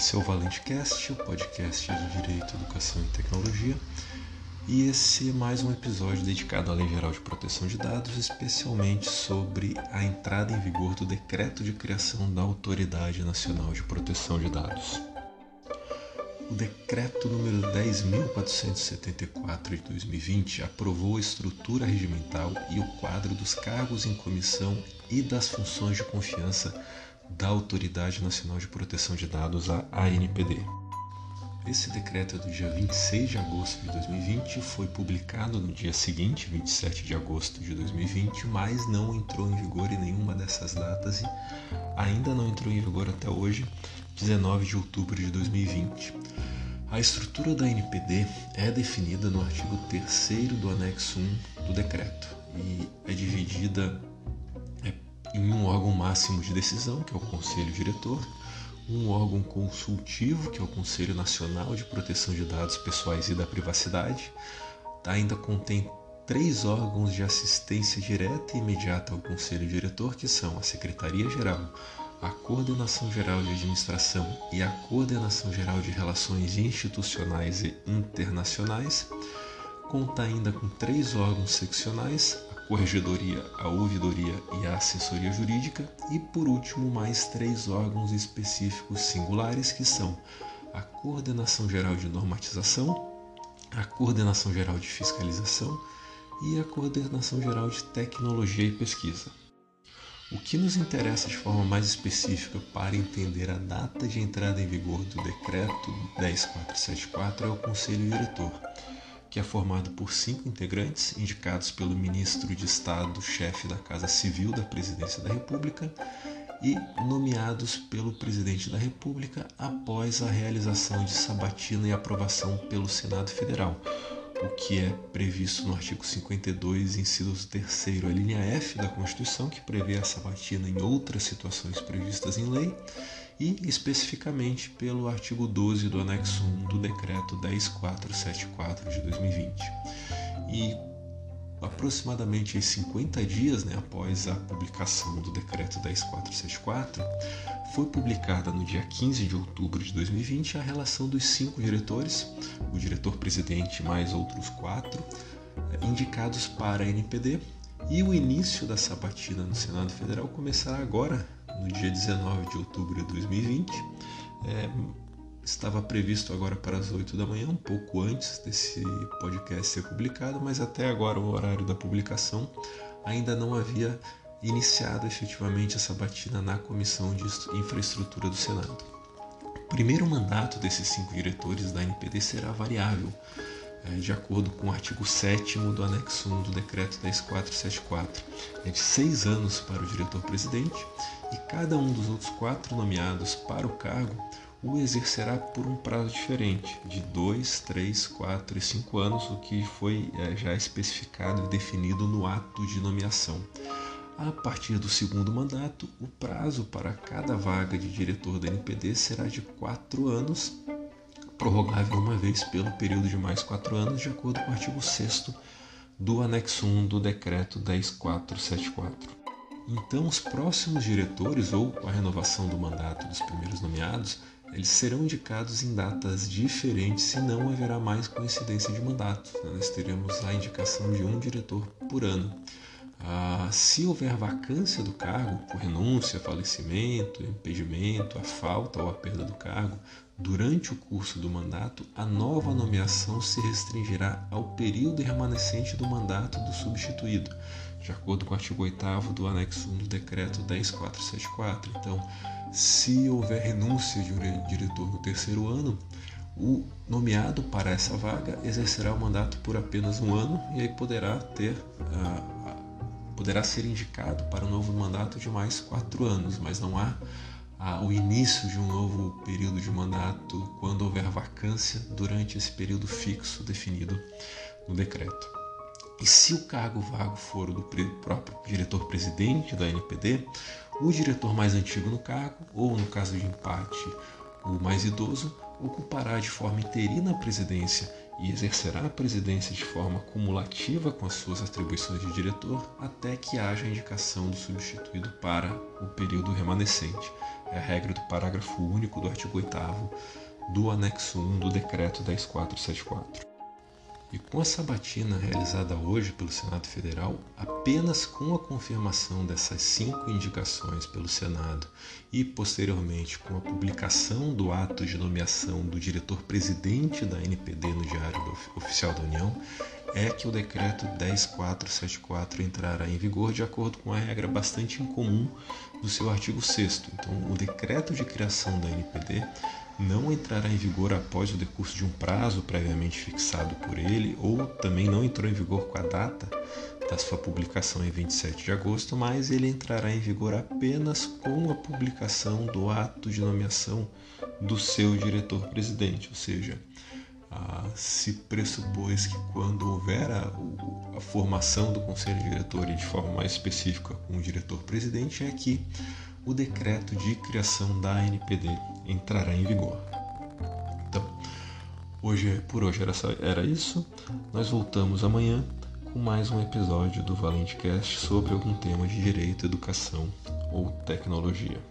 Esse é o Valente Cast, o podcast de Direito, Educação e Tecnologia. E esse é mais um episódio dedicado à Lei Geral de Proteção de Dados, especialmente sobre a entrada em vigor do Decreto de Criação da Autoridade Nacional de Proteção de Dados. O decreto número 10.474 de 2020 aprovou a estrutura regimental e o quadro dos cargos em comissão e das funções de confiança da Autoridade Nacional de Proteção de Dados, a ANPD. Esse decreto é do dia 26 de agosto de 2020, foi publicado no dia seguinte, 27 de agosto de 2020, mas não entrou em vigor em nenhuma dessas datas e ainda não entrou em vigor até hoje, 19 de outubro de 2020. A estrutura da NPD é definida no artigo 3 do anexo 1 do decreto e é dividida em um órgão máximo de decisão, que é o Conselho Diretor, um órgão consultivo, que é o Conselho Nacional de Proteção de Dados Pessoais e da Privacidade, ainda contém três órgãos de assistência direta e imediata ao Conselho Diretor, que são a Secretaria-Geral, a Coordenação Geral de Administração e a Coordenação Geral de Relações Institucionais e Internacionais, conta ainda com três órgãos seccionais, Corregedoria, a Ouvidoria e a Assessoria Jurídica, e por último, mais três órgãos específicos singulares que são a Coordenação Geral de Normatização, a Coordenação Geral de Fiscalização e a Coordenação Geral de Tecnologia e Pesquisa. O que nos interessa de forma mais específica para entender a data de entrada em vigor do Decreto 10474 é o Conselho Diretor, que é formado por cinco integrantes indicados pelo Ministro de Estado, chefe da Casa Civil da Presidência da República, e nomeados pelo Presidente da República após a realização de sabatina e aprovação pelo Senado Federal, o que é previsto no artigo 52, inciso 3 a linha F da Constituição, que prevê a sabatina em outras situações previstas em lei, e especificamente pelo artigo 12 do anexo 1 do decreto 10474 de 2020. E aproximadamente 50 dias né, após a publicação do decreto 10474, foi publicada no dia 15 de outubro de 2020 a relação dos cinco diretores, o diretor-presidente mais outros quatro, eh, indicados para a NPD, e o início da sabatina no Senado Federal começará agora, no dia 19 de outubro de 2020. É, estava previsto agora para as 8 da manhã, um pouco antes desse podcast ser publicado, mas até agora, o horário da publicação, ainda não havia iniciado efetivamente essa batida na Comissão de Infraestrutura do Senado. O primeiro mandato desses cinco diretores da NPD será variável, eh, de acordo com o artigo 7 do anexo 1 do decreto 10474. É de seis anos para o diretor-presidente e cada um dos outros quatro nomeados para o cargo o exercerá por um prazo diferente, de 2, 3, 4 e 5 anos, o que foi é, já especificado e definido no ato de nomeação. A partir do segundo mandato, o prazo para cada vaga de diretor da NPD será de 4 anos, prorrogável uma vez pelo período de mais 4 anos, de acordo com o artigo 6 do anexo 1 do decreto 10474. Então, os próximos diretores ou a renovação do mandato dos primeiros nomeados eles serão indicados em datas diferentes e não haverá mais coincidência de mandato. Né? Nós teremos a indicação de um diretor por ano. Ah, se houver vacância do cargo, por renúncia, falecimento, impedimento, a falta ou a perda do cargo, durante o curso do mandato, a nova nomeação se restringirá ao período remanescente do mandato do substituído, de acordo com o artigo 8 do anexo 1 do decreto 10474. Então, se houver renúncia de um diretor no terceiro ano, o nomeado para essa vaga exercerá o mandato por apenas um ano e aí poderá ter uh, poderá ser indicado para um novo mandato de mais quatro anos, mas não há uh, o início de um novo período de mandato quando houver vacância durante esse período fixo definido no decreto. E se o cargo vago for o do próprio diretor-presidente da NPD, o diretor mais antigo no cargo, ou no caso de empate, o mais idoso, ocupará de forma interina a presidência e exercerá a presidência de forma cumulativa com as suas atribuições de diretor até que haja indicação do substituído para o período remanescente. É a regra do parágrafo único do artigo 8 do anexo 1 do decreto 10474. E com a sabatina realizada hoje pelo Senado Federal, apenas com a confirmação dessas cinco indicações pelo Senado e posteriormente com a publicação do ato de nomeação do diretor-presidente da NPD no Diário Oficial da União, é que o decreto 10474 entrará em vigor de acordo com a regra bastante incomum do seu artigo 6 Então, o decreto de criação da NPD não entrará em vigor após o decurso de um prazo previamente fixado por ele, ou também não entrou em vigor com a data da sua publicação em 27 de agosto, mas ele entrará em vigor apenas com a publicação do ato de nomeação do seu diretor-presidente, ou seja, ah, se pressupôs que quando houver a, a, formação do conselho diretor e de forma mais específica com o diretor-presidente, é que o decreto de criação da NPD entrará em vigor. Então, hoje, por hoje era, era isso. Nós voltamos amanhã com mais um episódio do Valente Cast sobre algum tema de direito, educação ou tecnologia.